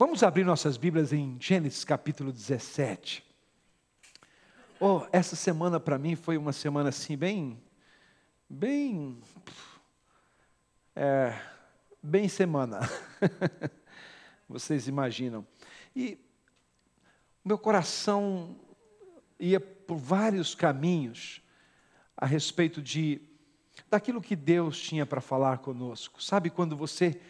Vamos abrir nossas Bíblias em Gênesis capítulo 17. Oh, essa semana para mim foi uma semana assim bem, bem, é, bem semana. Vocês imaginam? E meu coração ia por vários caminhos a respeito de daquilo que Deus tinha para falar conosco. Sabe quando você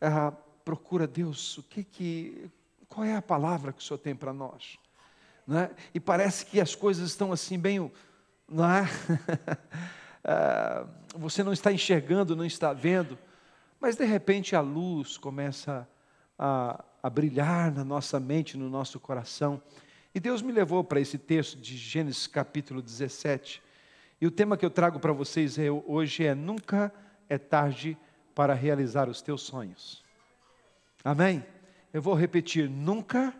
ah, procura Deus, o que que, qual é a palavra que o Senhor tem para nós? Né? E parece que as coisas estão assim bem, não é? Ah, você não está enxergando, não está vendo, mas de repente a luz começa a, a brilhar na nossa mente, no nosso coração. E Deus me levou para esse texto de Gênesis capítulo 17. E o tema que eu trago para vocês é, hoje é: Nunca é tarde para realizar os teus sonhos. Amém? Eu vou repetir: nunca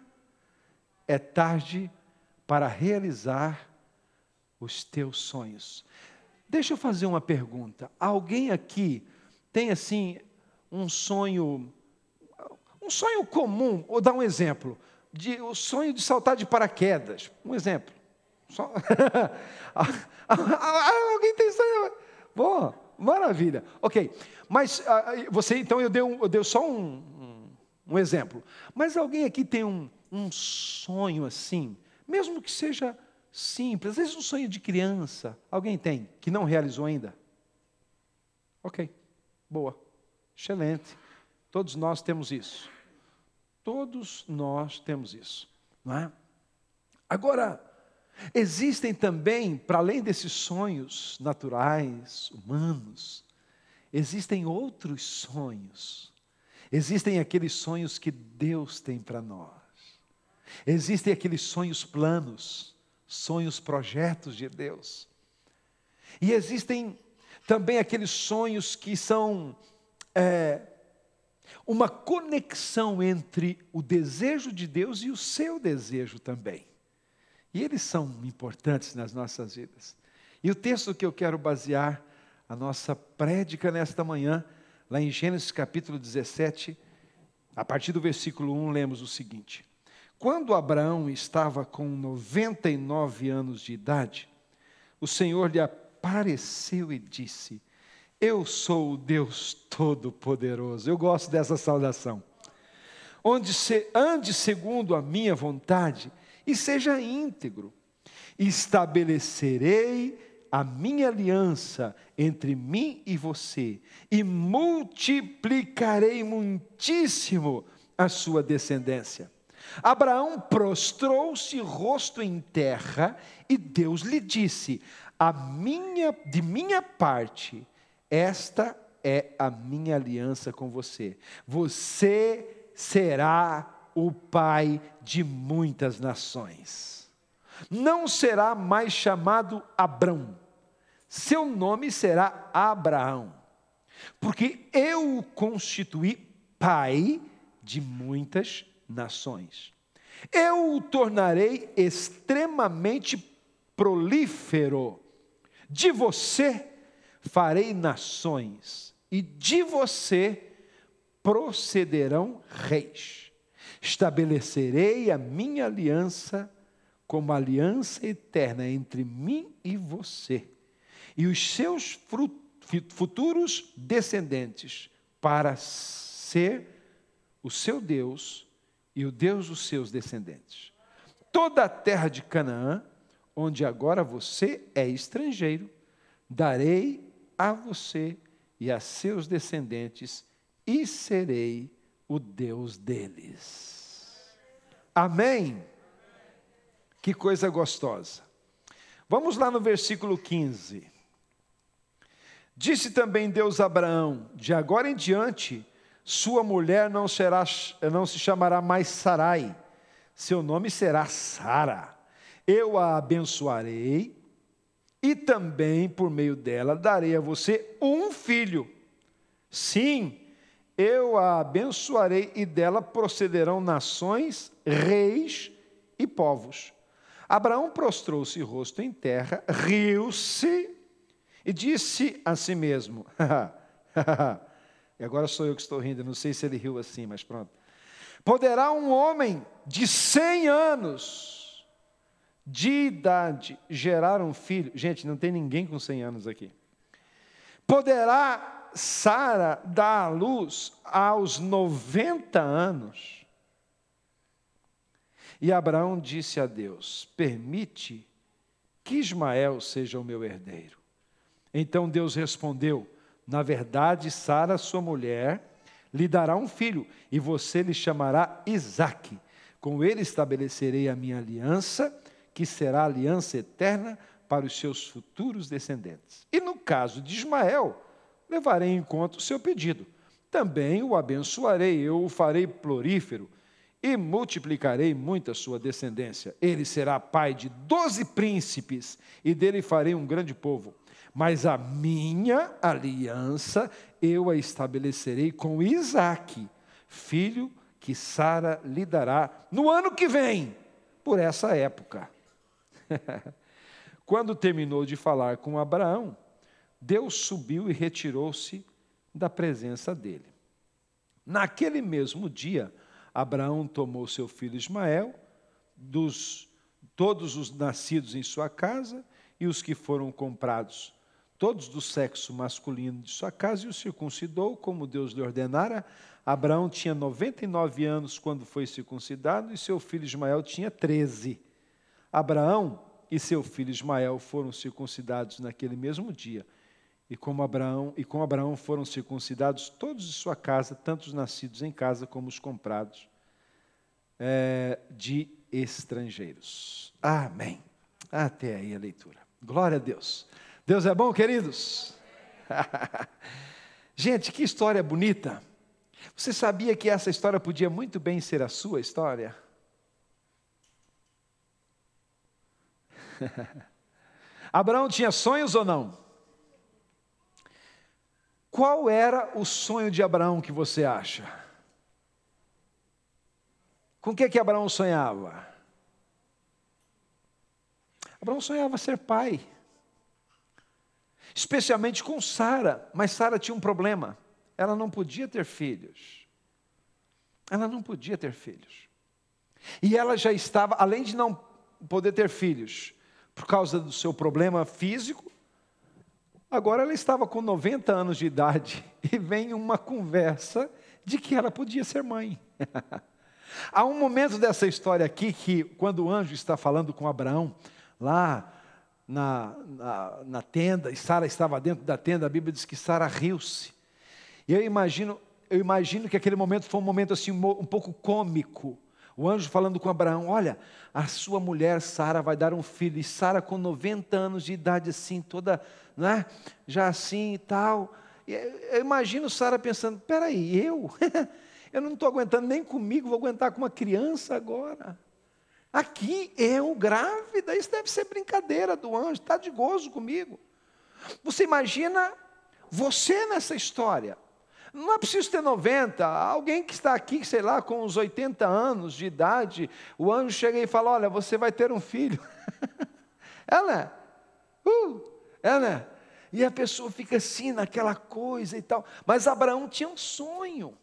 é tarde para realizar os teus sonhos. Deixa eu fazer uma pergunta. Alguém aqui tem assim um sonho, um sonho comum? Vou dar um exemplo. De, o sonho de saltar de paraquedas. Um exemplo. Só... Alguém tem sonho? Bom, maravilha. Ok. Mas uh, você, então eu dei, um, eu dei só um, um exemplo. Mas alguém aqui tem um, um sonho assim, mesmo que seja simples, às vezes um sonho de criança. Alguém tem que não realizou ainda? Ok, boa, excelente. Todos nós temos isso. Todos nós temos isso, não é? Agora, existem também, para além desses sonhos naturais, humanos, existem outros sonhos Existem aqueles sonhos que Deus tem para nós. Existem aqueles sonhos planos, sonhos projetos de Deus. E existem também aqueles sonhos que são é, uma conexão entre o desejo de Deus e o seu desejo também. E eles são importantes nas nossas vidas. E o texto que eu quero basear a nossa prédica nesta manhã Lá em Gênesis capítulo 17, a partir do versículo 1, lemos o seguinte: Quando Abraão estava com 99 anos de idade, o Senhor lhe apareceu e disse: Eu sou o Deus Todo-Poderoso. Eu gosto dessa saudação. Onde se, ande segundo a minha vontade e seja íntegro. Estabelecerei a minha aliança entre mim e você, e multiplicarei muitíssimo a sua descendência. Abraão prostrou-se rosto em terra, e Deus lhe disse: a minha, de minha parte, esta é a minha aliança com você. Você será o pai de muitas nações. Não será mais chamado Abrão, seu nome será Abraão, porque eu o constituí pai de muitas nações. Eu o tornarei extremamente prolífero. De você farei nações, e de você procederão reis. Estabelecerei a minha aliança como aliança eterna entre mim e você e os seus futuros descendentes para ser o seu Deus e o Deus dos seus descendentes. Toda a terra de Canaã, onde agora você é estrangeiro, darei a você e a seus descendentes, e serei o Deus deles. Amém? Que coisa gostosa. Vamos lá no versículo 15. Disse também Deus a Abraão: De agora em diante, sua mulher não, será, não se chamará mais Sarai, seu nome será Sara. Eu a abençoarei e também por meio dela darei a você um filho. Sim, eu a abençoarei e dela procederão nações, reis e povos. Abraão prostrou-se rosto em terra, riu-se e disse a si mesmo: E agora sou eu que estou rindo, não sei se ele riu assim, mas pronto. Poderá um homem de 100 anos de idade gerar um filho? Gente, não tem ninguém com 100 anos aqui. Poderá Sara dar à luz aos 90 anos? E Abraão disse a Deus: Permite que Ismael seja o meu herdeiro. Então Deus respondeu: Na verdade, Sara, sua mulher, lhe dará um filho, e você lhe chamará Isaque. Com ele estabelecerei a minha aliança, que será aliança eterna para os seus futuros descendentes. E no caso de Ismael, levarei em conta o seu pedido. Também o abençoarei, eu o farei florífero e multiplicarei muito a sua descendência. Ele será pai de doze príncipes, e dele farei um grande povo. Mas a minha aliança eu a estabelecerei com Isaque, filho que Sara lhe dará no ano que vem, por essa época. Quando terminou de falar com Abraão, Deus subiu e retirou-se da presença dele. Naquele mesmo dia, Abraão tomou seu filho Ismael, dos todos os nascidos em sua casa e os que foram comprados, todos do sexo masculino de sua casa, e o circuncidou, como Deus lhe ordenara. Abraão tinha 99 anos quando foi circuncidado, e seu filho Ismael tinha 13. Abraão e seu filho Ismael foram circuncidados naquele mesmo dia. E como Abraão, e com Abraão foram circuncidados todos de sua casa, tanto os nascidos em casa como os comprados é, de estrangeiros. Amém. Até aí a leitura. Glória a Deus. Deus é bom, queridos? Gente, que história bonita. Você sabia que essa história podia muito bem ser a sua história? Abraão tinha sonhos ou não? Qual era o sonho de Abraão que você acha? Com o que, que Abraão sonhava? Abraão sonhava ser pai, especialmente com Sara, mas Sara tinha um problema: ela não podia ter filhos. Ela não podia ter filhos. E ela já estava, além de não poder ter filhos, por causa do seu problema físico, Agora ela estava com 90 anos de idade e vem uma conversa de que ela podia ser mãe. Há um momento dessa história aqui que, quando o anjo está falando com Abraão, lá na, na, na tenda, e Sara estava dentro da tenda, a Bíblia diz que Sara riu-se. E eu imagino, eu imagino que aquele momento foi um momento assim um pouco cômico. O anjo falando com Abraão: Olha, a sua mulher Sara vai dar um filho, e Sara com 90 anos de idade, assim, toda né? já assim e tal. E eu imagino Sara pensando: peraí, eu? eu não estou aguentando nem comigo, vou aguentar com uma criança agora. Aqui eu grávida, isso deve ser brincadeira do anjo, está de gozo comigo. Você imagina você nessa história. Não é preciso ter 90, alguém que está aqui, sei lá, com uns 80 anos de idade, o anjo chega e fala: Olha, você vai ter um filho. Ela, uh, é, né? E a pessoa fica assim, naquela coisa e tal. Mas Abraão tinha um sonho.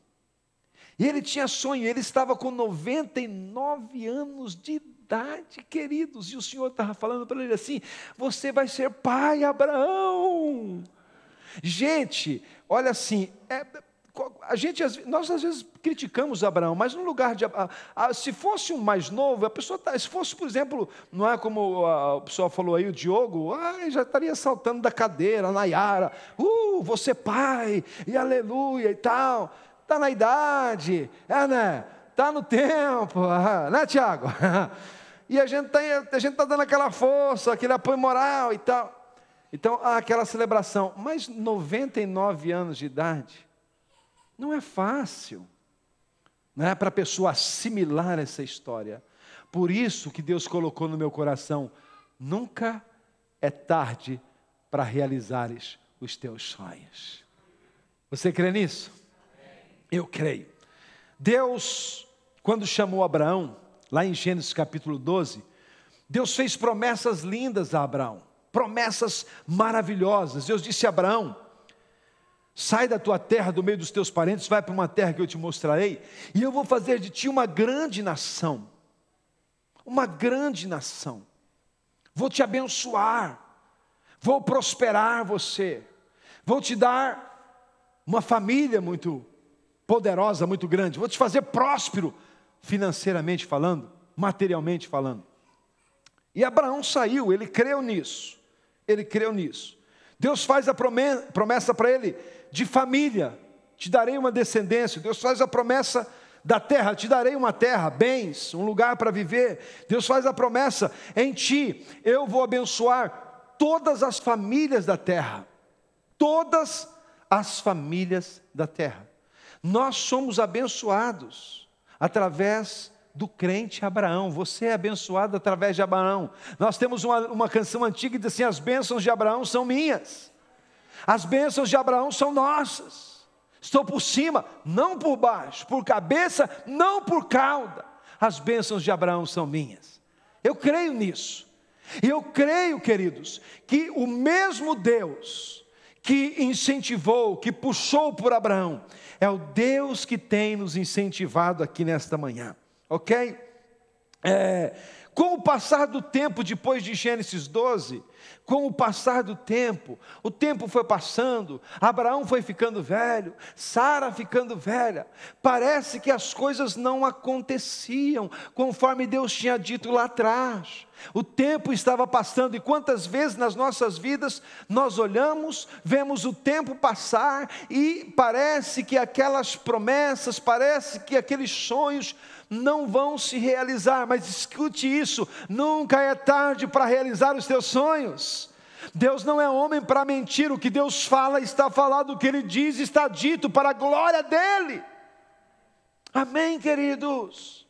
E ele tinha sonho, ele estava com 99 anos de idade, queridos. E o Senhor estava falando para ele assim: Você vai ser pai, Abraão. Gente, olha assim, é, a gente, nós às vezes criticamos Abraão, mas no lugar de. Se fosse um mais novo, a pessoa. Tá, se fosse, por exemplo, não é como a, o pessoal falou aí, o Diogo, ah, já estaria saltando da cadeira, Nayara, uh, você pai, e aleluia e tal. Está na idade, é, né? Está no tempo, né, Tiago? E a gente está tá dando aquela força, aquele apoio moral e tal. Então, há aquela celebração. Mas 99 anos de idade não é fácil não é, para a pessoa assimilar essa história. Por isso que Deus colocou no meu coração: nunca é tarde para realizares os teus sonhos. Você crê nisso? Eu creio. Deus, quando chamou Abraão, lá em Gênesis capítulo 12, Deus fez promessas lindas a Abraão, promessas maravilhosas. Deus disse a Abraão: Sai da tua terra, do meio dos teus parentes, vai para uma terra que eu te mostrarei, e eu vou fazer de ti uma grande nação. Uma grande nação. Vou te abençoar, vou prosperar você, vou te dar uma família muito poderosa, muito grande, vou te fazer próspero, financeiramente falando, materialmente falando. E Abraão saiu, ele creu nisso, ele creu nisso. Deus faz a promessa para ele de família, te darei uma descendência. Deus faz a promessa da terra, te darei uma terra, bens, um lugar para viver. Deus faz a promessa em ti, eu vou abençoar todas as famílias da terra. Todas as famílias da terra. Nós somos abençoados através do crente Abraão. Você é abençoado através de Abraão. Nós temos uma, uma canção antiga que diz assim: as bênçãos de Abraão são minhas. As bênçãos de Abraão são nossas. Estou por cima, não por baixo, por cabeça, não por cauda. As bênçãos de Abraão são minhas. Eu creio nisso. E eu creio, queridos, que o mesmo Deus que incentivou, que puxou por Abraão, é o Deus que tem nos incentivado aqui nesta manhã, ok? É, com o passar do tempo, depois de Gênesis 12, com o passar do tempo, o tempo foi passando, Abraão foi ficando velho, Sara ficando velha, parece que as coisas não aconteciam conforme Deus tinha dito lá atrás. O tempo estava passando, e quantas vezes nas nossas vidas nós olhamos, vemos o tempo passar e parece que aquelas promessas, parece que aqueles sonhos não vão se realizar, mas escute isso: nunca é tarde para realizar os teus sonhos. Deus não é homem para mentir, o que Deus fala está falado, o que Ele diz está dito para a glória dEle. Amém, queridos?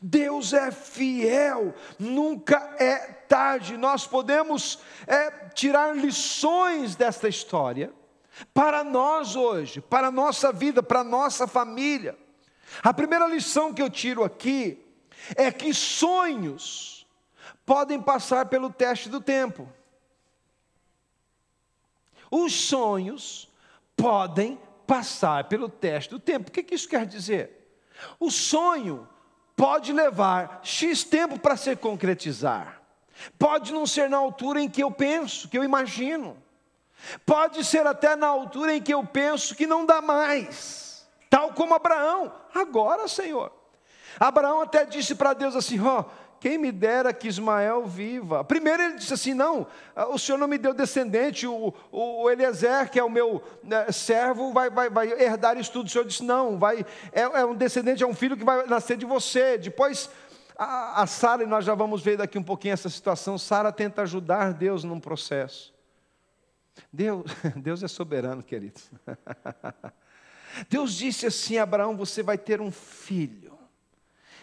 Deus é fiel, nunca é tarde. Nós podemos é, tirar lições desta história para nós hoje, para a nossa vida, para a nossa família. A primeira lição que eu tiro aqui é que sonhos podem passar pelo teste do tempo. Os sonhos podem passar pelo teste do tempo. O que isso quer dizer? O sonho pode levar X tempo para se concretizar. Pode não ser na altura em que eu penso, que eu imagino. Pode ser até na altura em que eu penso que não dá mais tal como Abraão. Agora, Senhor. Abraão até disse para Deus assim: ó. Oh, quem me dera que Ismael viva. Primeiro ele disse assim: não, o Senhor não me deu descendente, o, o Eliezer, que é o meu né, servo, vai, vai, vai herdar isso tudo. O Senhor disse: não, vai, é, é, um descendente, é um filho que vai nascer de você. Depois, a, a Sara, e nós já vamos ver daqui um pouquinho essa situação, Sara tenta ajudar Deus num processo. Deus, Deus é soberano, queridos. Deus disse assim Abraão: Você vai ter um filho.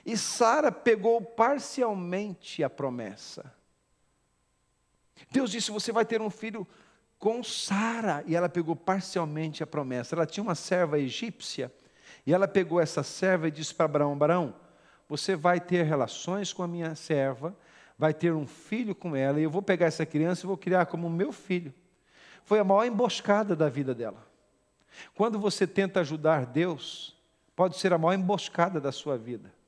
E Sara pegou parcialmente a promessa. Deus disse: Você vai ter um filho com Sara. E ela pegou parcialmente a promessa. Ela tinha uma serva egípcia. E ela pegou essa serva e disse para Abraão: Abraão, você vai ter relações com a minha serva, vai ter um filho com ela, e eu vou pegar essa criança e vou criar como meu filho. Foi a maior emboscada da vida dela. Quando você tenta ajudar Deus, pode ser a maior emboscada da sua vida.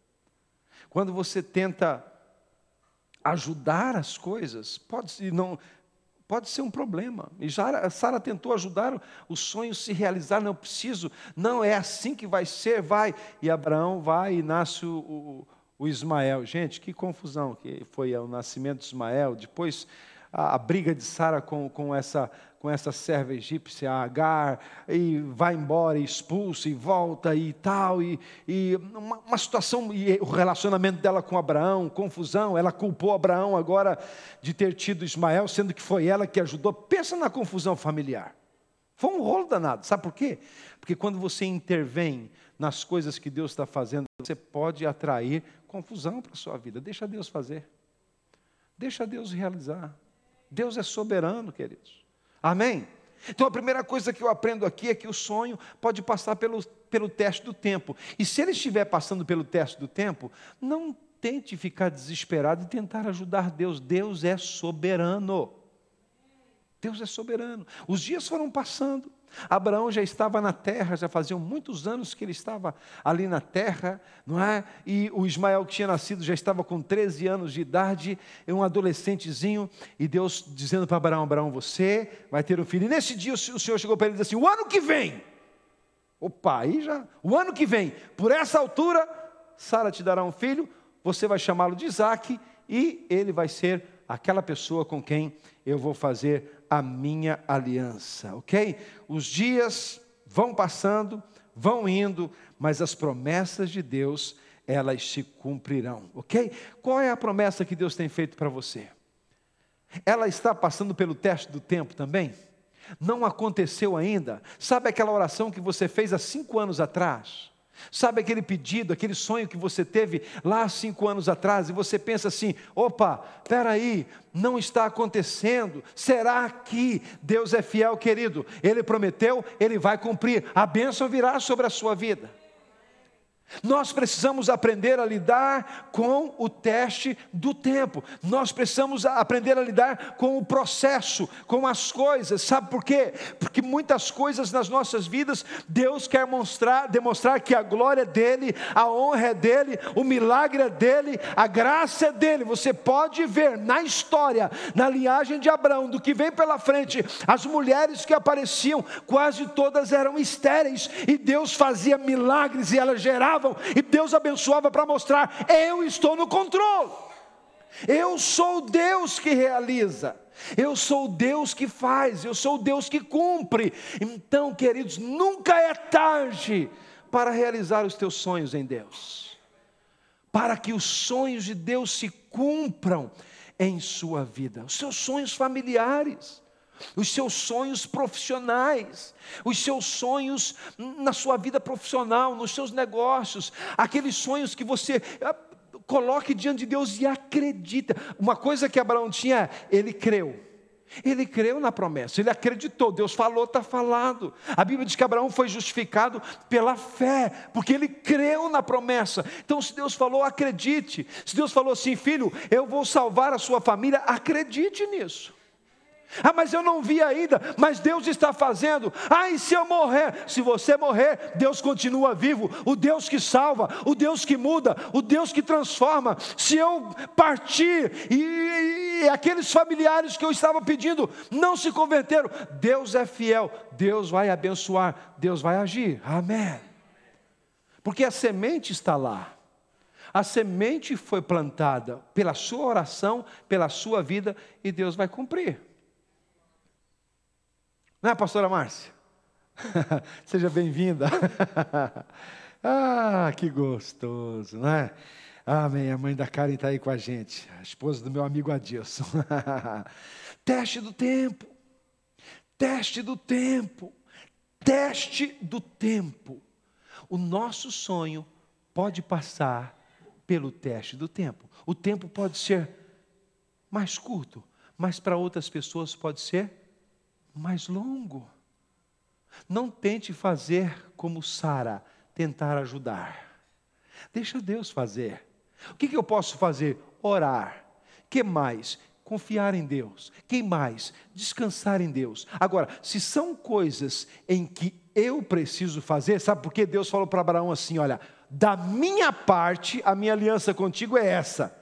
Quando você tenta ajudar as coisas, pode, não, pode ser um problema. E Sara tentou ajudar o sonho se realizar, não preciso, não é assim que vai ser, vai. E Abraão vai e nasce o, o, Ismael. Gente, que confusão que foi o nascimento de Ismael. Depois a, a briga de Sara com, com essa com essa serva egípcia, Agar, e vai embora, e expulsa, e volta, e tal, e, e uma, uma, situação, e o relacionamento dela com Abraão, confusão, ela culpou Abraão agora de ter tido Ismael, sendo que foi ela que ajudou. Pensa na confusão familiar. Foi um rolo danado, sabe por quê? Porque quando você intervém nas coisas que Deus está fazendo, você pode atrair confusão para a sua vida. Deixa Deus fazer. Deixa Deus realizar. Deus é soberano, queridos. Amém? Então a primeira coisa que eu aprendo aqui é que o sonho pode passar pelo, pelo teste do tempo. E se ele estiver passando pelo teste do tempo, não tente ficar desesperado e tentar ajudar Deus. Deus é soberano. Deus é soberano. Os dias foram passando, Abraão já estava na terra, já faziam muitos anos que ele estava ali na terra, não é? E o Ismael que tinha nascido já estava com 13 anos de idade, um adolescentezinho, e Deus dizendo para Abraão: Abraão, você vai ter um filho. E nesse dia o Senhor chegou para ele e disse assim: O ano que vem, opa, aí já, o ano que vem, por essa altura, Sara te dará um filho, você vai chamá-lo de Isaac, e ele vai ser aquela pessoa com quem eu vou fazer a minha aliança, ok? Os dias vão passando, vão indo, mas as promessas de Deus, elas se cumprirão, ok? Qual é a promessa que Deus tem feito para você? Ela está passando pelo teste do tempo também? Não aconteceu ainda? Sabe aquela oração que você fez há cinco anos atrás? Sabe aquele pedido, aquele sonho que você teve lá cinco anos atrás e você pensa assim: opa, peraí, não está acontecendo. Será que Deus é fiel, querido? Ele prometeu, ele vai cumprir. A bênção virá sobre a sua vida. Nós precisamos aprender a lidar com o teste do tempo. Nós precisamos aprender a lidar com o processo, com as coisas. Sabe por quê? Porque muitas coisas nas nossas vidas Deus quer mostrar, demonstrar que a glória é dele, a honra é dele, o milagre é dele, a graça é dele. Você pode ver na história, na linhagem de Abraão, do que vem pela frente, as mulheres que apareciam, quase todas eram estéreis e Deus fazia milagres e elas geravam e Deus abençoava para mostrar: eu estou no controle. Eu sou Deus que realiza. Eu sou Deus que faz, eu sou Deus que cumpre. Então, queridos, nunca é tarde para realizar os teus sonhos em Deus. Para que os sonhos de Deus se cumpram em sua vida, os seus sonhos familiares os seus sonhos profissionais, os seus sonhos na sua vida profissional, nos seus negócios, aqueles sonhos que você ah, coloque diante de Deus e acredita. Uma coisa que Abraão tinha, ele creu. Ele creu na promessa, ele acreditou, Deus falou, está falado. A Bíblia diz que Abraão foi justificado pela fé, porque ele creu na promessa. Então, se Deus falou, acredite. Se Deus falou assim, filho, eu vou salvar a sua família, acredite nisso. Ah, mas eu não vi ainda, mas Deus está fazendo. Ah, e se eu morrer? Se você morrer, Deus continua vivo, o Deus que salva, o Deus que muda, o Deus que transforma. Se eu partir e, e aqueles familiares que eu estava pedindo não se converteram, Deus é fiel, Deus vai abençoar, Deus vai agir. Amém. Porque a semente está lá. A semente foi plantada pela sua oração, pela sua vida, e Deus vai cumprir. Não é, pastora Márcia? Seja bem-vinda. ah, que gostoso, não é? Amém. A mãe da Karen está aí com a gente, a esposa do meu amigo Adilson. teste do tempo, teste do tempo, teste do tempo. O nosso sonho pode passar pelo teste do tempo. O tempo pode ser mais curto, mas para outras pessoas pode ser mais longo. Não tente fazer como Sara, tentar ajudar. Deixa Deus fazer. O que, que eu posso fazer? Orar. Que mais? Confiar em Deus. Que mais? Descansar em Deus. Agora, se são coisas em que eu preciso fazer, sabe por que Deus falou para Abraão assim: olha, da minha parte, a minha aliança contigo é essa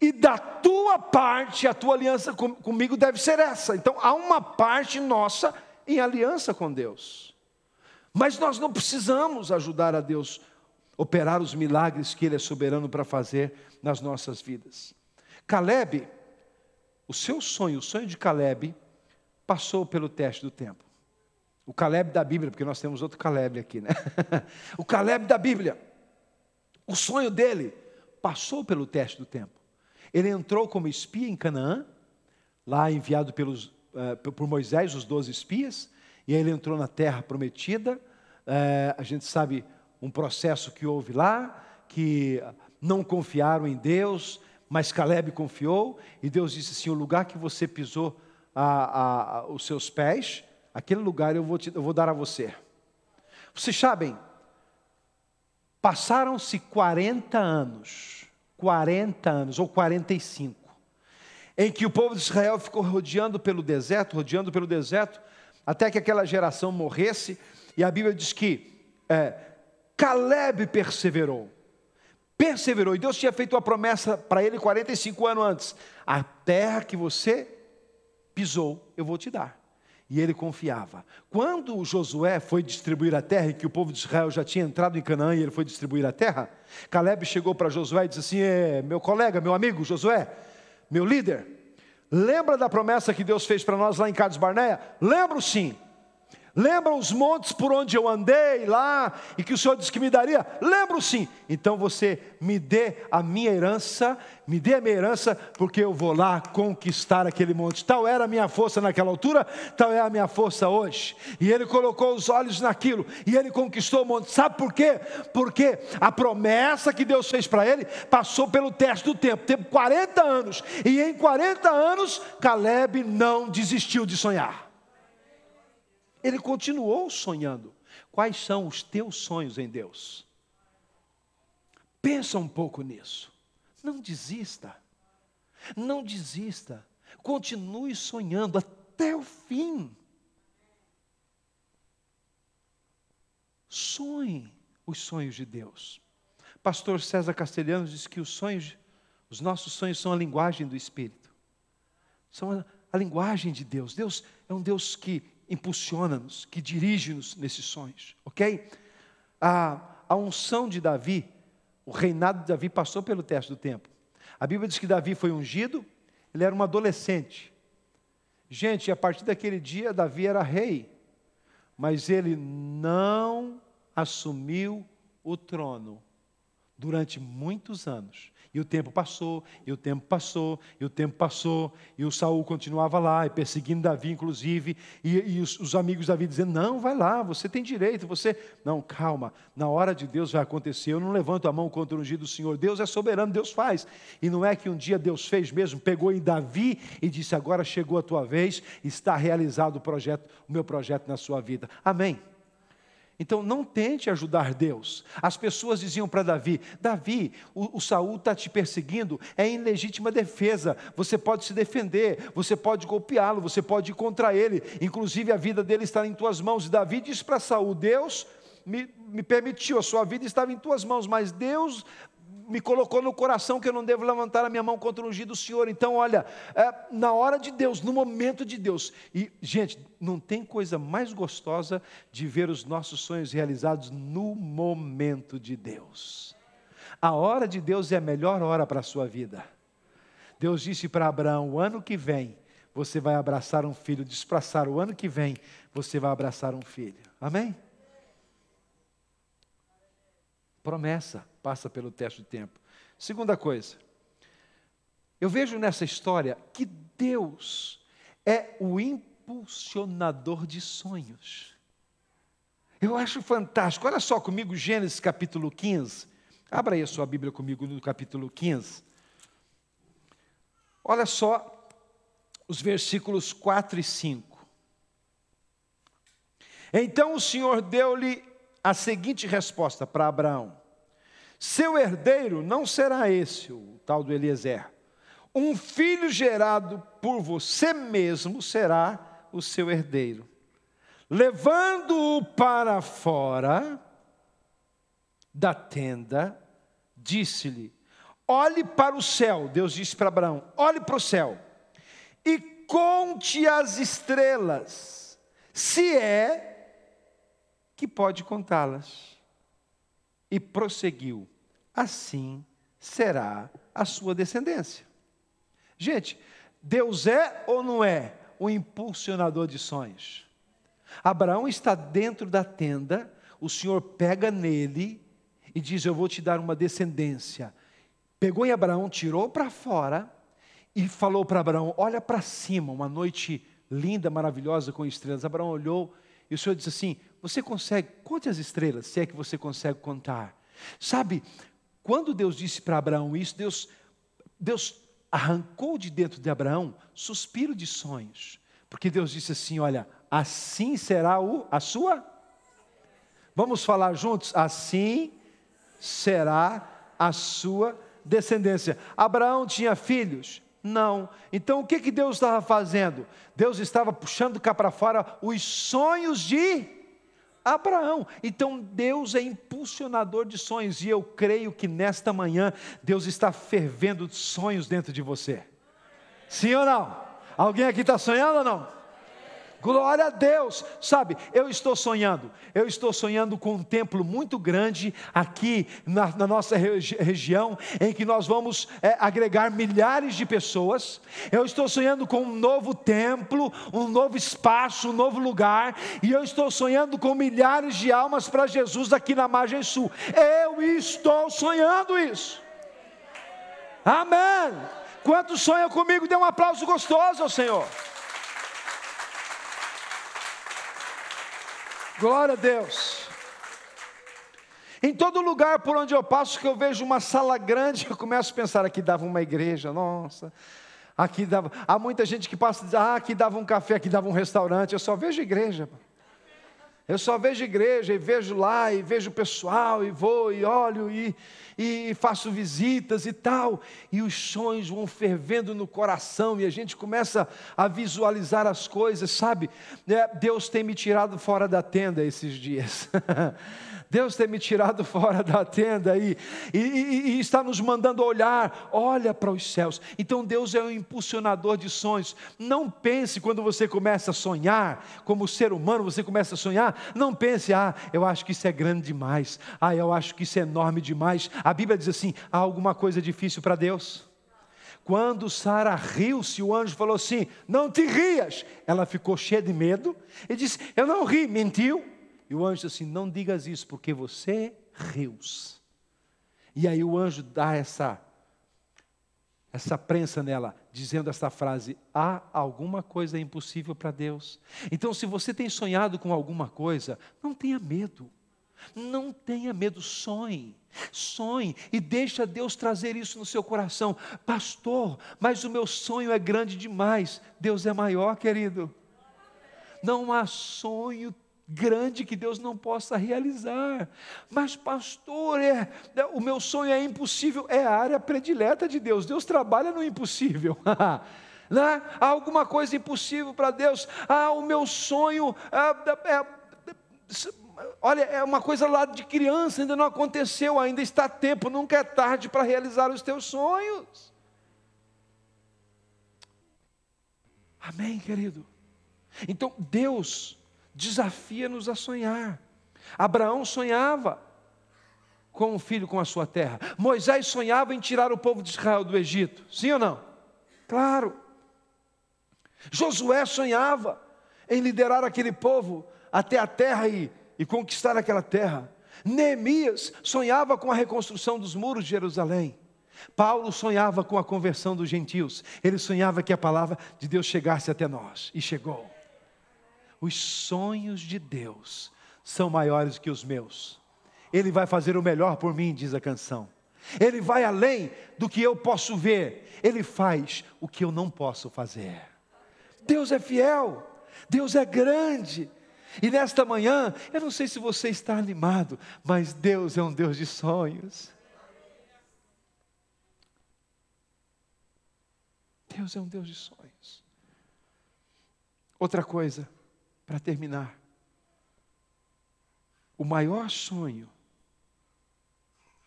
e da tua parte, a tua aliança com, comigo deve ser essa. Então há uma parte nossa em aliança com Deus. Mas nós não precisamos ajudar a Deus operar os milagres que Ele é soberano para fazer nas nossas vidas. Caleb, o seu sonho, o sonho de Caleb, passou pelo teste do tempo. O Caleb da Bíblia, porque nós temos outro Caleb aqui, né? o Caleb da Bíblia, o sonho dele passou pelo teste do tempo. Ele entrou como espia em Canaã, lá enviado pelos, uh, por Moisés, os doze espias, e aí ele entrou na terra prometida. Uh, a gente sabe um processo que houve lá, que não confiaram em Deus, mas Caleb confiou, e Deus disse assim: o lugar que você pisou a, a, a, os seus pés, aquele lugar eu vou, te, eu vou dar a você. Vocês sabem, passaram-se 40 anos 40 anos, ou 45, em que o povo de Israel ficou rodeando pelo deserto, rodeando pelo deserto, até que aquela geração morresse, e a Bíblia diz que é, Caleb perseverou. Perseverou, e Deus tinha feito uma promessa para ele 45 anos antes: a terra que você pisou, eu vou te dar. E ele confiava. Quando Josué foi distribuir a terra, e que o povo de Israel já tinha entrado em Canaã e ele foi distribuir a terra, Caleb chegou para Josué e disse assim: Meu colega, meu amigo Josué, meu líder, lembra da promessa que Deus fez para nós lá em Cades Barneia? Lembro sim. Lembra os montes por onde eu andei lá e que o Senhor disse que me daria? Lembro sim. Então você me dê a minha herança, me dê a minha herança, porque eu vou lá conquistar aquele monte. Tal era a minha força naquela altura, tal é a minha força hoje. E ele colocou os olhos naquilo e ele conquistou o monte. Sabe por quê? Porque a promessa que Deus fez para ele passou pelo teste do tempo. Teve 40 anos. E em 40 anos, Caleb não desistiu de sonhar. Ele continuou sonhando. Quais são os teus sonhos em Deus? Pensa um pouco nisso. Não desista. Não desista. Continue sonhando até o fim. Sonhe os sonhos de Deus. Pastor César Castelhanos diz que os sonhos, os nossos sonhos são a linguagem do Espírito. São a, a linguagem de Deus. Deus é um Deus que impulsiona-nos, que dirige-nos nesses sonhos, ok? A, a unção de Davi, o reinado de Davi passou pelo teste do tempo. A Bíblia diz que Davi foi ungido, ele era um adolescente. Gente, a partir daquele dia, Davi era rei, mas ele não assumiu o trono durante muitos anos. E o tempo passou, e o tempo passou, e o tempo passou, e o Saul continuava lá, e perseguindo Davi, inclusive, e, e os, os, amigos de Davi dizendo: Não, vai lá, você tem direito, você. Não, calma, na hora de Deus vai acontecer. Eu não levanto a mão contra o ungido do Senhor. Deus é soberano, Deus faz. E não é que um dia Deus fez mesmo, pegou em Davi e disse: Agora chegou a tua vez, está realizado o projeto, o meu projeto na sua vida. Amém. Então não tente ajudar Deus. As pessoas diziam para Davi: Davi, o, o Saul está te perseguindo, é em legítima defesa. Você pode se defender, você pode golpeá-lo, você pode ir contra ele. Inclusive a vida dele está em tuas mãos. E Davi disse para Saul: Deus me, me permitiu, a sua vida estava em tuas mãos, mas Deus me colocou no coração que eu não devo levantar a minha mão contra o ungido do Senhor. Então, olha, é, na hora de Deus, no momento de Deus. E, gente, não tem coisa mais gostosa de ver os nossos sonhos realizados no momento de Deus. A hora de Deus é a melhor hora para a sua vida. Deus disse para Abraão: o ano que vem você vai abraçar um filho, despraçar o ano que vem você vai abraçar um filho. Amém? Promessa passa pelo teste do tempo. Segunda coisa, eu vejo nessa história que Deus é o impulsionador de sonhos. Eu acho fantástico. Olha só comigo, Gênesis capítulo 15. Abra aí a sua Bíblia comigo no capítulo 15. Olha só os versículos 4 e 5. Então o Senhor deu-lhe a seguinte resposta para Abraão: Seu herdeiro não será esse, o tal do Eliezer. Um filho gerado por você mesmo será o seu herdeiro. Levando-o para fora da tenda, disse-lhe: Olhe para o céu. Deus disse para Abraão: Olhe para o céu e conte as estrelas, se é que pode contá-las. E prosseguiu: assim será a sua descendência. Gente, Deus é ou não é o impulsionador de sonhos? Abraão está dentro da tenda, o Senhor pega nele e diz: Eu vou te dar uma descendência. Pegou em Abraão, tirou para fora e falou para Abraão: Olha para cima, uma noite linda, maravilhosa com estrelas. Abraão olhou e o Senhor disse assim: Você consegue, conte as estrelas, se é que você consegue contar. Sabe, quando Deus disse para Abraão isso, Deus, Deus arrancou de dentro de Abraão suspiro de sonhos. Porque Deus disse assim: Olha, assim será o, a sua. Vamos falar juntos? Assim será a sua descendência. Abraão tinha filhos? Não. Então o que, que Deus estava fazendo? Deus estava puxando cá para fora os sonhos de Abraão. Então Deus é impulsionador de sonhos e eu creio que nesta manhã Deus está fervendo sonhos dentro de você. Sim ou não? Alguém aqui está sonhando ou não? Glória a Deus. Sabe, eu estou sonhando. Eu estou sonhando com um templo muito grande aqui na, na nossa regi região, em que nós vamos é, agregar milhares de pessoas. Eu estou sonhando com um novo templo, um novo espaço, um novo lugar. E eu estou sonhando com milhares de almas para Jesus aqui na margem sul. Eu estou sonhando isso. Amém. Quantos sonham comigo? Dê um aplauso gostoso ao Senhor. Glória a Deus. Em todo lugar por onde eu passo, que eu vejo uma sala grande, eu começo a pensar: aqui dava uma igreja, nossa. Aqui dava. Há muita gente que passa e diz: ah, aqui dava um café, aqui dava um restaurante. Eu só vejo igreja. Eu só vejo igreja e vejo lá e vejo pessoal e vou e olho e, e faço visitas e tal. E os sonhos vão fervendo no coração e a gente começa a visualizar as coisas, sabe? É, Deus tem me tirado fora da tenda esses dias. Deus tem me tirado fora da tenda e, e, e, está nos mandando olhar, olha para os céus. Então Deus é um impulsionador de sonhos. Não pense quando você começa a sonhar, como ser humano, você começa a sonhar, não pense, ah, eu acho que isso é grande demais, ah, eu acho que isso é enorme demais. A Bíblia diz assim: há alguma coisa difícil para Deus? Quando Sara riu-se, o anjo falou assim: Não te rias. Ela ficou cheia de medo e disse: Eu não ri, mentiu. E o anjo disse assim: Não digas isso, porque você riu-se. E aí o anjo dá essa essa prensa nela, dizendo esta frase: há alguma coisa impossível para Deus. Então, se você tem sonhado com alguma coisa, não tenha medo. Não tenha medo, sonhe, sonhe e deixa Deus trazer isso no seu coração. Pastor, mas o meu sonho é grande demais. Deus é maior, querido. Não há sonho grande que Deus não possa realizar. Mas, pastor, é, é, o meu sonho é impossível, é a área predileta de Deus. Deus trabalha no impossível. né? Há alguma coisa impossível para Deus. Ah, o meu sonho é, é, olha, é uma coisa lá de criança, ainda não aconteceu, ainda está tempo, nunca é tarde para realizar os teus sonhos. Amém, querido? Então, Deus desafia-nos a sonhar. Abraão sonhava com o filho com a sua terra. Moisés sonhava em tirar o povo de Israel do Egito. Sim ou não? Claro. Josué sonhava em liderar aquele povo até a terra e, e conquistar aquela terra. Neemias sonhava com a reconstrução dos muros de Jerusalém. Paulo sonhava com a conversão dos gentios. Ele sonhava que a palavra de Deus chegasse até nós. E chegou. Os sonhos de Deus são maiores que os meus. Ele vai fazer o melhor por mim, diz a canção. Ele vai além do que eu posso ver. Ele faz o que eu não posso fazer. Deus é fiel. Deus é grande. E nesta manhã, eu não sei se você está animado, mas Deus é um Deus de sonhos. Deus é um Deus de sonhos. Outra coisa, para terminar, o maior sonho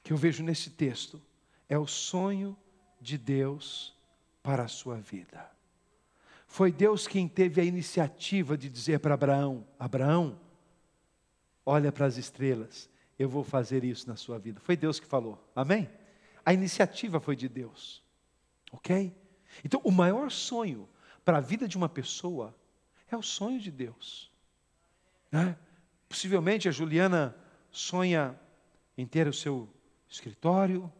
que eu vejo nesse texto é o sonho de Deus para a sua vida. Foi Deus quem teve a iniciativa de dizer para Abraão: Abraão, olha para as estrelas, eu vou fazer isso na sua vida. Foi Deus que falou, amém? A iniciativa foi de Deus, ok? Então, o maior sonho para a vida de uma pessoa é o sonho de Deus. Né? Possivelmente a Juliana sonha em ter o seu escritório,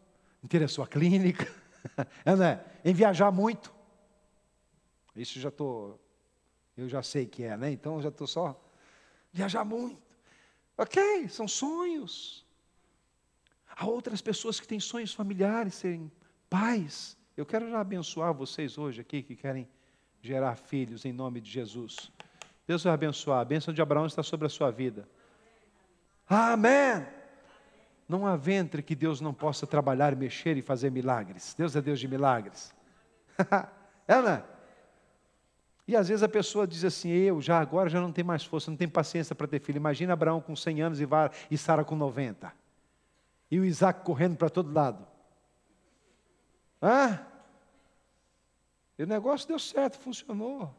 em ter a sua clínica, é, né? em viajar muito. Isso já estou, eu já sei que é, né? Então já estou só viajar muito. Ok, são sonhos. Há outras pessoas que têm sonhos familiares, serem pais. Eu quero já abençoar vocês hoje aqui que querem gerar filhos em nome de Jesus. Deus vai abençoar. A bênção de Abraão está sobre a sua vida. Amém. Não há ventre que Deus não possa trabalhar, mexer e fazer milagres. Deus é Deus de milagres. não é? E às vezes a pessoa diz assim: eu já agora já não tenho mais força, não tenho paciência para ter filho. Imagina Abraão com 100 anos e, Sara com 90. E o Isaac correndo para todo lado. Ah? E o negócio deu certo, funcionou.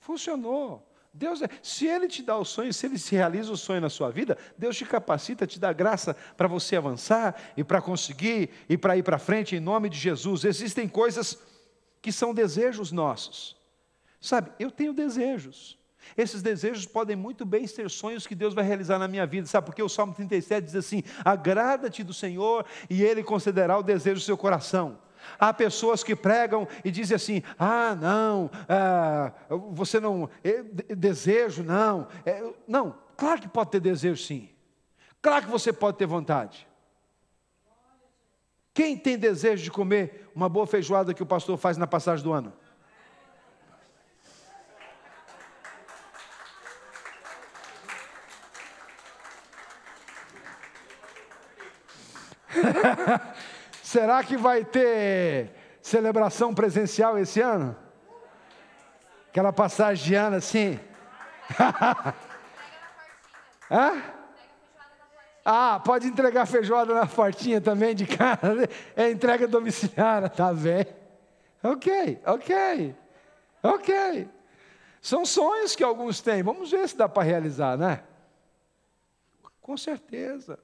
Funcionou. Deus, é, se Ele te dá o sonho, se Ele se realiza o sonho na sua vida, Deus te capacita, te dá graça para você avançar e para conseguir e para ir para frente em nome de Jesus. Existem coisas que são desejos nossos. Sabe, eu tenho desejos. Esses desejos podem muito bem ser sonhos que Deus vai realizar na minha vida, sabe? Porque o Salmo 37 diz assim: agrada-te do Senhor e Ele concederá o desejo do seu coração. Há pessoas que pregam e dizem assim: ah, não, ah, você não, é, desejo, não. É, não, claro que pode ter desejo sim. Claro que você pode ter vontade. Quem tem desejo de comer uma boa feijoada que o pastor faz na passagem do ano? Será que vai ter celebração presencial esse ano? Aquela passagem de ano assim? Hã? Ah, pode entregar feijoada na portinha também de casa. É entrega domiciliar, tá bem. Ok, ok, ok. São sonhos que alguns têm. Vamos ver se dá para realizar, né? Com certeza.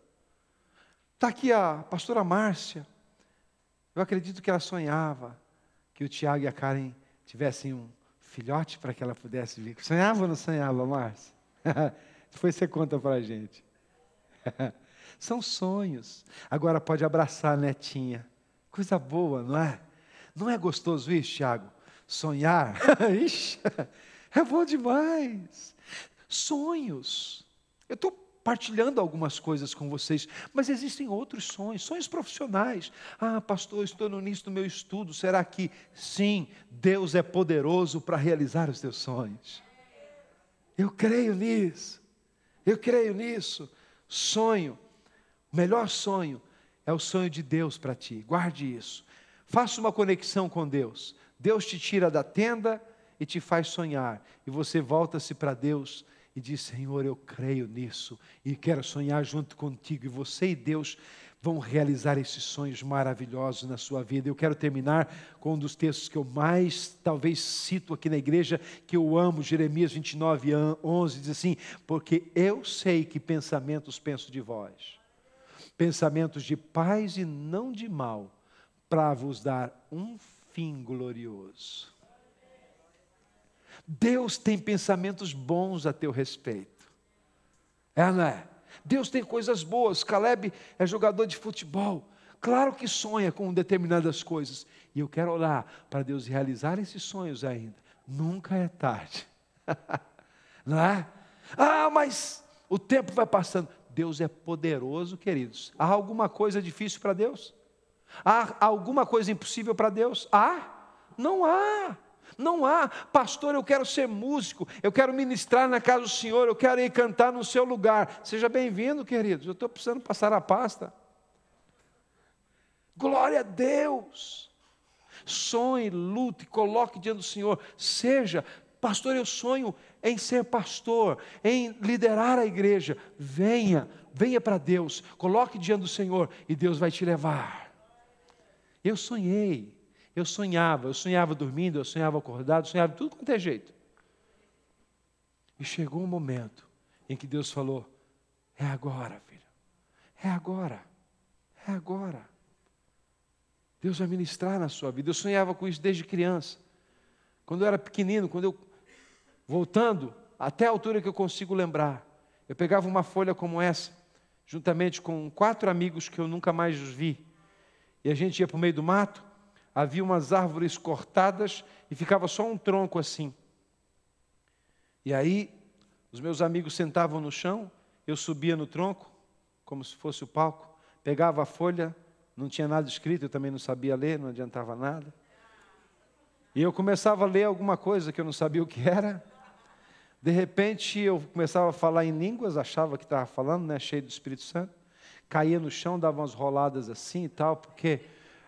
Está aqui a pastora Márcia. Eu acredito que ela sonhava que o Tiago e a Karen tivessem um filhote para que ela pudesse vir. Sonhava ou não sonhava, Márcia? Depois você conta para a gente. São sonhos. Agora pode abraçar a netinha. Coisa boa, não é? Não é gostoso isso, Tiago? Sonhar? Ixi, é bom demais. Sonhos. Eu estou partilhando algumas coisas com vocês, mas existem outros sonhos, sonhos profissionais. Ah, pastor, estou no início do meu estudo. Será que sim, Deus é poderoso para realizar os teus sonhos? Eu creio nisso. Eu creio nisso sonho, o melhor sonho é o sonho de Deus para ti. Guarde isso. Faça uma conexão com Deus. Deus te tira da tenda e te faz sonhar. E você volta-se para Deus e diz: Senhor, eu creio nisso e quero sonhar junto contigo. E você e Deus vão realizar esses sonhos maravilhosos na sua vida. Eu quero terminar com um dos textos que eu mais talvez cito aqui na igreja, que eu amo, Jeremias 29, 11, diz assim: Porque eu sei que pensamentos penso de vós, pensamentos de paz e não de mal, para vos dar um fim glorioso. Deus tem pensamentos bons a teu respeito. É, não é? Deus tem coisas boas. Caleb é jogador de futebol. Claro que sonha com determinadas coisas. E eu quero orar para Deus realizar esses sonhos ainda. Nunca é tarde. Não é? Ah, mas o tempo vai passando. Deus é poderoso, queridos. Há alguma coisa difícil para Deus? Há alguma coisa impossível para Deus? Há? Não há. Não há, pastor, eu quero ser músico, eu quero ministrar na casa do Senhor, eu quero ir cantar no seu lugar. Seja bem-vindo, queridos, eu estou precisando passar a pasta. Glória a Deus. Sonhe, lute, coloque diante do Senhor. Seja, pastor, eu sonho em ser pastor, em liderar a igreja. Venha, venha para Deus, coloque diante do Senhor e Deus vai te levar. Eu sonhei eu sonhava, eu sonhava dormindo, eu sonhava acordado, eu sonhava tudo quanto é jeito. E chegou um momento em que Deus falou: É agora, filho. É agora. É agora. Deus vai ministrar na sua vida. Eu sonhava com isso desde criança. Quando eu era pequenino, quando eu. Voltando até a altura que eu consigo lembrar, eu pegava uma folha como essa, juntamente com quatro amigos que eu nunca mais os vi. E a gente ia para o meio do mato havia umas árvores cortadas e ficava só um tronco assim. E aí, os meus amigos sentavam no chão, eu subia no tronco, como se fosse o palco, pegava a folha, não tinha nada escrito, eu também não sabia ler, não adiantava nada. E eu começava a ler alguma coisa que eu não sabia o que era. De repente eu começava a falar em línguas, achava que estava falando, né, cheio do Espírito Santo. Caía no chão, dava umas roladas assim e tal, porque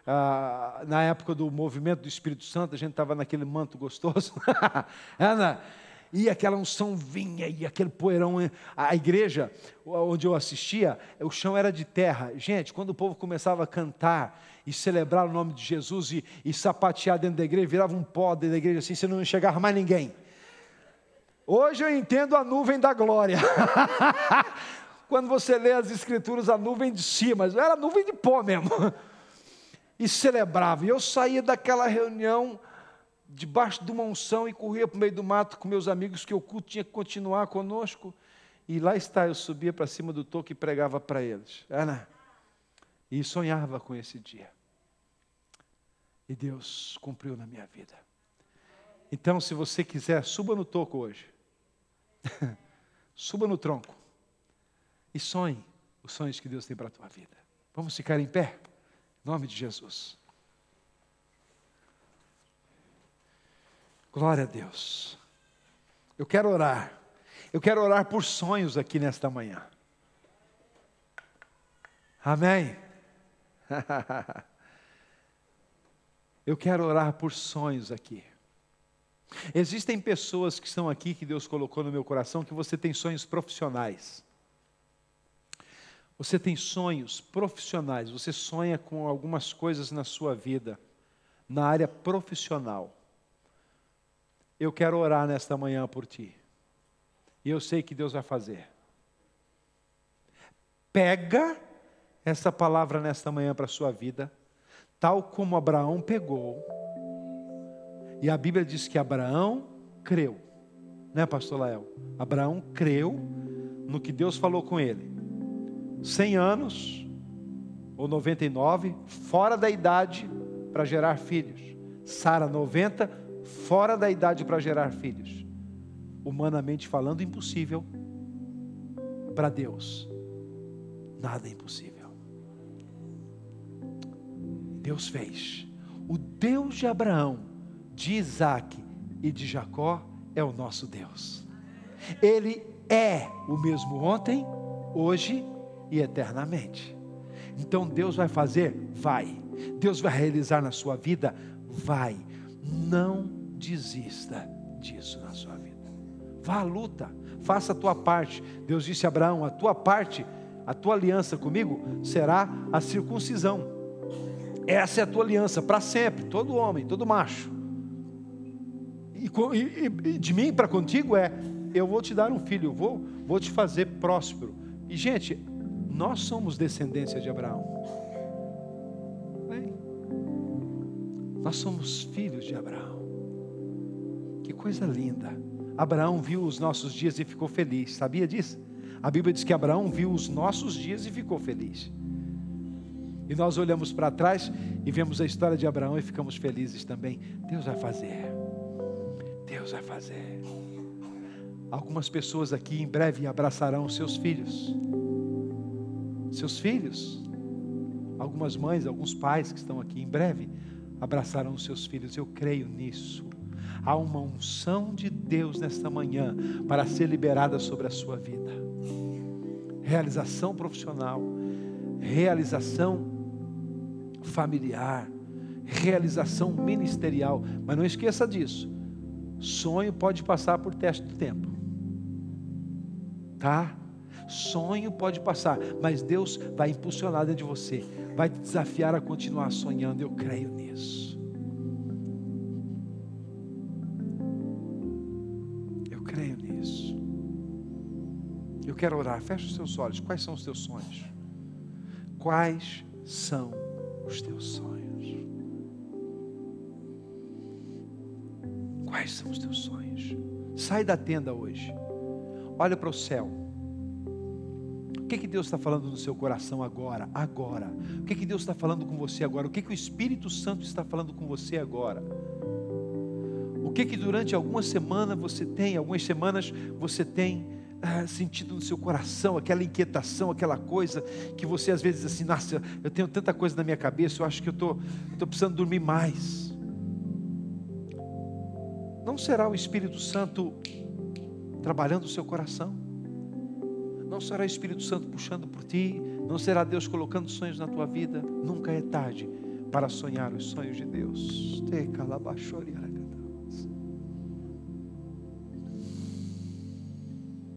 ah, na época do movimento do Espírito Santo, a gente estava naquele manto gostoso. Ana, e aquela unção vinha, e aquele poeirão. A igreja onde eu assistia, o chão era de terra. Gente, quando o povo começava a cantar e celebrar o nome de Jesus e, e sapatear dentro da igreja, virava um pó dentro da igreja assim, você não enxergava mais ninguém. Hoje eu entendo a nuvem da glória. Quando você lê as escrituras, a nuvem de cima, era nuvem de pó mesmo. E celebrava. E eu saía daquela reunião debaixo de uma unção e corria para o meio do mato com meus amigos, que o culto tinha que continuar conosco. E lá está, eu subia para cima do toque e pregava para eles. Ana, e sonhava com esse dia. E Deus cumpriu na minha vida. Então, se você quiser, suba no toco hoje. suba no tronco. E sonhe os sonhos que Deus tem para a tua vida. Vamos ficar em pé? Nome de Jesus. Glória a Deus. Eu quero orar. Eu quero orar por sonhos aqui nesta manhã. Amém. Eu quero orar por sonhos aqui. Existem pessoas que estão aqui que Deus colocou no meu coração que você tem sonhos profissionais. Você tem sonhos profissionais, você sonha com algumas coisas na sua vida, na área profissional. Eu quero orar nesta manhã por ti. E eu sei que Deus vai fazer. Pega essa palavra nesta manhã para a sua vida, tal como Abraão pegou. E a Bíblia diz que Abraão creu, né, pastor Lael? Abraão creu no que Deus falou com ele. 100 anos, ou 99, fora da idade para gerar filhos. Sara, 90, fora da idade para gerar filhos. Humanamente falando, impossível. Para Deus, nada é impossível. Deus fez. O Deus de Abraão, de Isaac e de Jacó é o nosso Deus. Ele é o mesmo ontem, hoje e eternamente. Então Deus vai fazer? Vai. Deus vai realizar na sua vida? Vai. Não desista disso na sua vida. Vá à luta, faça a tua parte. Deus disse a Abraão: a tua parte, a tua aliança comigo será a circuncisão. Essa é a tua aliança para sempre, todo homem, todo macho. E, e, e de mim para contigo é: eu vou te dar um filho, eu vou, vou te fazer próspero. E gente, nós somos descendência de Abraão. Nós somos filhos de Abraão. Que coisa linda. Abraão viu os nossos dias e ficou feliz. Sabia disso? A Bíblia diz que Abraão viu os nossos dias e ficou feliz. E nós olhamos para trás e vemos a história de Abraão e ficamos felizes também. Deus vai fazer. Deus vai fazer. Algumas pessoas aqui em breve abraçarão seus filhos. Seus filhos. Algumas mães, alguns pais que estão aqui em breve abraçarão os seus filhos. Eu creio nisso. Há uma unção de Deus nesta manhã para ser liberada sobre a sua vida. Realização profissional, realização familiar, realização ministerial. Mas não esqueça disso. Sonho pode passar por teste do tempo. Tá? Sonho pode passar, mas Deus vai impulsionar dentro de você, vai te desafiar a continuar sonhando. Eu creio nisso. Eu quero orar. Feche os seus olhos. Quais são os teus sonhos? Quais são os teus sonhos? Quais são os teus sonhos? Sai da tenda hoje. Olha para o céu. O que, que Deus está falando no seu coração agora? Agora. O que, que Deus está falando com você agora? O que, que o Espírito Santo está falando com você agora? O que que durante algumas semanas você tem, algumas semanas você tem ah, sentido no seu coração, aquela inquietação, aquela coisa que você às vezes assim, nossa, eu tenho tanta coisa na minha cabeça, eu acho que eu estou tô, tô precisando dormir mais. Não será o Espírito Santo trabalhando o seu coração? Não será o Espírito Santo puxando por ti? Não será Deus colocando sonhos na tua vida? Nunca é tarde para sonhar os sonhos de Deus. Te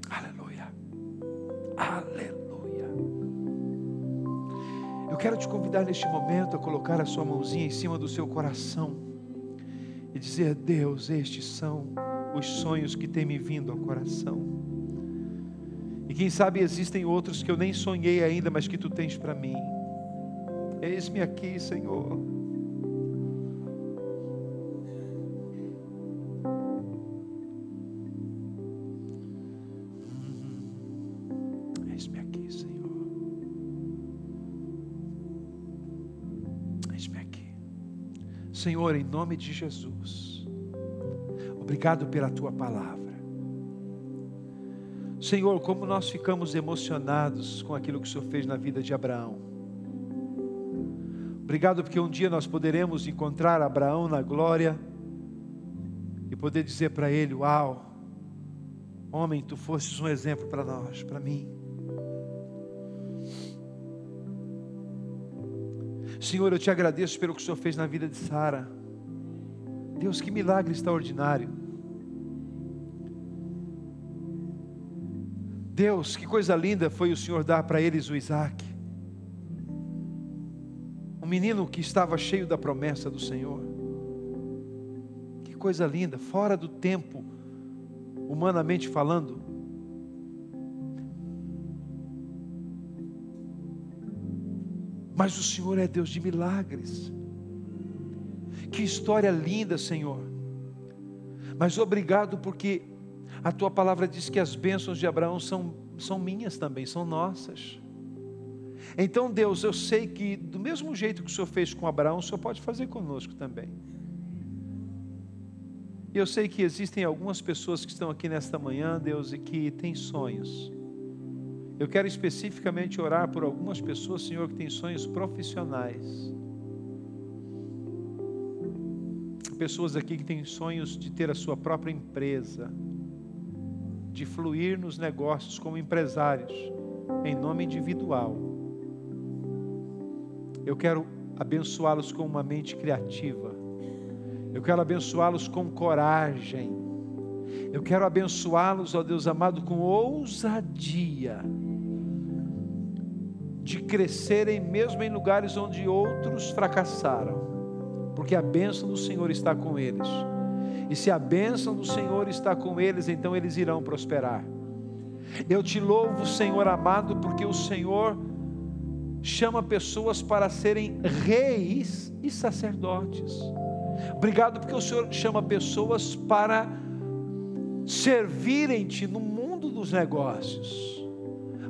Aleluia. Aleluia. Eu quero te convidar neste momento a colocar a sua mãozinha em cima do seu coração e dizer: Deus, estes são os sonhos que têm me vindo ao coração. Quem sabe existem outros que eu nem sonhei ainda, mas que tu tens para mim. Eis-me aqui, Senhor. Eis-me aqui, Senhor. Eis-me aqui. Senhor, em nome de Jesus, obrigado pela tua palavra. Senhor, como nós ficamos emocionados com aquilo que o Senhor fez na vida de Abraão. Obrigado porque um dia nós poderemos encontrar Abraão na glória e poder dizer para ele: Uau, homem, tu fostes um exemplo para nós, para mim. Senhor, eu te agradeço pelo que o Senhor fez na vida de Sara. Deus, que milagre extraordinário. Deus, que coisa linda foi o Senhor dar para eles o Isaac menino que estava cheio da promessa do Senhor. Que coisa linda, fora do tempo, humanamente falando. Mas o Senhor é Deus de milagres. Que história linda, Senhor. Mas obrigado porque a tua palavra diz que as bênçãos de Abraão são, são minhas também, são nossas. Então, Deus, eu sei que do mesmo jeito que o Senhor fez com Abraão, o Senhor pode fazer conosco também. E eu sei que existem algumas pessoas que estão aqui nesta manhã, Deus, e que têm sonhos. Eu quero especificamente orar por algumas pessoas, Senhor, que têm sonhos profissionais. Pessoas aqui que têm sonhos de ter a sua própria empresa, de fluir nos negócios como empresários, em nome individual. Eu quero abençoá-los com uma mente criativa. Eu quero abençoá-los com coragem. Eu quero abençoá-los, ó Deus amado, com ousadia de crescerem mesmo em lugares onde outros fracassaram, porque a bênção do Senhor está com eles. E se a bênção do Senhor está com eles, então eles irão prosperar. Eu te louvo, Senhor amado, porque o Senhor chama pessoas para serem reis e sacerdotes. Obrigado porque o Senhor chama pessoas para servirem-te no mundo dos negócios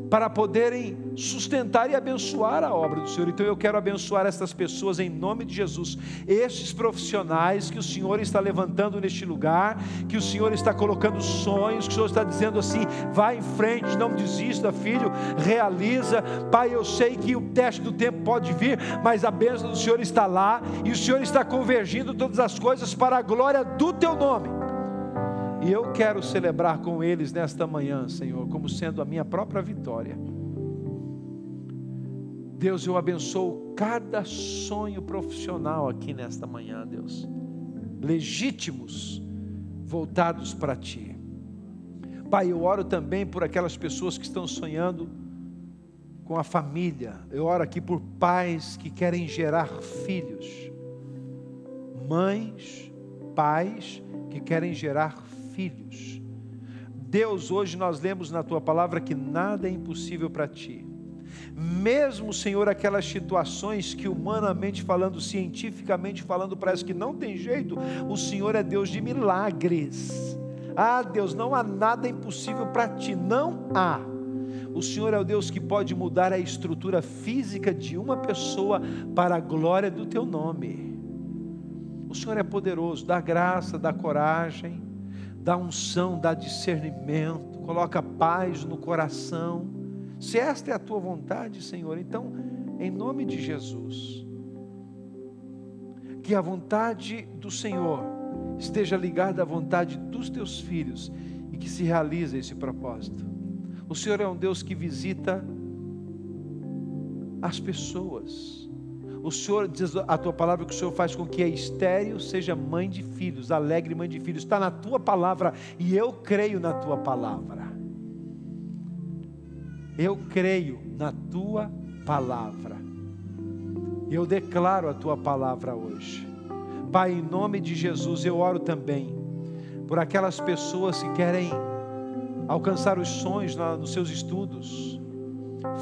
para poderem sustentar e abençoar a obra do Senhor. Então eu quero abençoar estas pessoas em nome de Jesus, estes profissionais que o Senhor está levantando neste lugar, que o Senhor está colocando sonhos, que o Senhor está dizendo assim: vai em frente, não desista, filho, realiza. Pai, eu sei que o teste do tempo pode vir, mas a bênção do Senhor está lá e o Senhor está convergindo todas as coisas para a glória do teu nome. E eu quero celebrar com eles nesta manhã, Senhor, como sendo a minha própria vitória. Deus, eu abençoo cada sonho profissional aqui nesta manhã, Deus. Legítimos, voltados para Ti. Pai, eu oro também por aquelas pessoas que estão sonhando com a família. Eu oro aqui por pais que querem gerar filhos. Mães, pais que querem gerar filhos. Deus, hoje nós lemos na tua palavra que nada é impossível para ti. Mesmo, Senhor, aquelas situações que humanamente falando, cientificamente falando, parece que não tem jeito, o Senhor é Deus de milagres. Ah, Deus, não há nada impossível para ti, não há. O Senhor é o Deus que pode mudar a estrutura física de uma pessoa para a glória do teu nome. O Senhor é poderoso, dá graça, dá coragem dá unção, dá discernimento, coloca paz no coração. Se esta é a tua vontade, Senhor, então, em nome de Jesus, que a vontade do Senhor esteja ligada à vontade dos teus filhos e que se realize esse propósito. O Senhor é um Deus que visita as pessoas. O Senhor diz a tua palavra que o Senhor faz com que a estéreo seja mãe de filhos, alegre mãe de filhos. Está na tua palavra e eu creio na tua palavra. Eu creio na tua palavra. Eu declaro a tua palavra hoje. Pai, em nome de Jesus, eu oro também por aquelas pessoas que querem alcançar os sonhos nos seus estudos,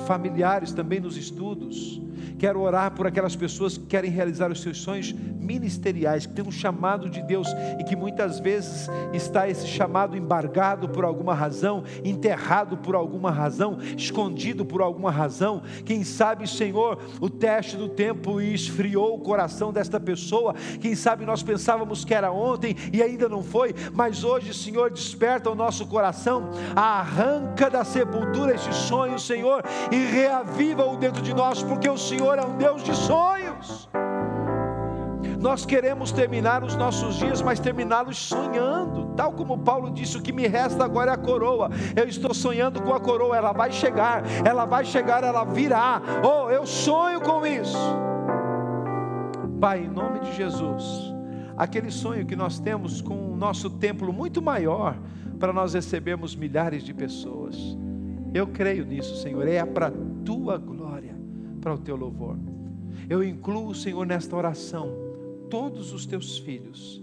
familiares também nos estudos, Quero orar por aquelas pessoas que querem realizar os seus sonhos ministeriais, que têm um chamado de Deus e que muitas vezes está esse chamado embargado por alguma razão, enterrado por alguma razão, escondido por alguma razão. Quem sabe, Senhor, o teste do tempo esfriou o coração desta pessoa. Quem sabe nós pensávamos que era ontem e ainda não foi, mas hoje, Senhor, desperta o nosso coração, arranca da sepultura este sonho, Senhor, e reaviva-o dentro de nós, porque o Senhor é um Deus de sonhos. Nós queremos terminar os nossos dias, mas terminá-los sonhando, tal como Paulo disse: o que me resta agora é a coroa. Eu estou sonhando com a coroa, ela vai chegar, ela vai chegar, ela virá. Oh, eu sonho com isso. Pai, em nome de Jesus, aquele sonho que nós temos com o nosso templo muito maior, para nós recebermos milhares de pessoas. Eu creio nisso, Senhor, é para tua glória para o teu louvor. Eu incluo, Senhor, nesta oração todos os teus filhos,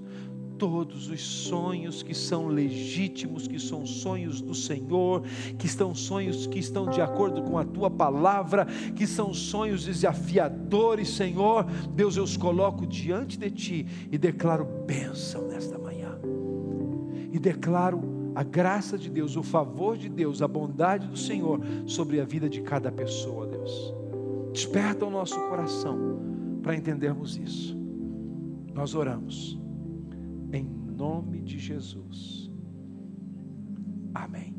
todos os sonhos que são legítimos, que são sonhos do Senhor, que estão sonhos que estão de acordo com a tua palavra, que são sonhos desafiadores, Senhor. Deus, eu os coloco diante de ti e declaro bênção nesta manhã. E declaro a graça de Deus, o favor de Deus, a bondade do Senhor sobre a vida de cada pessoa, Deus. Desperta o nosso coração para entendermos isso. Nós oramos em nome de Jesus. Amém.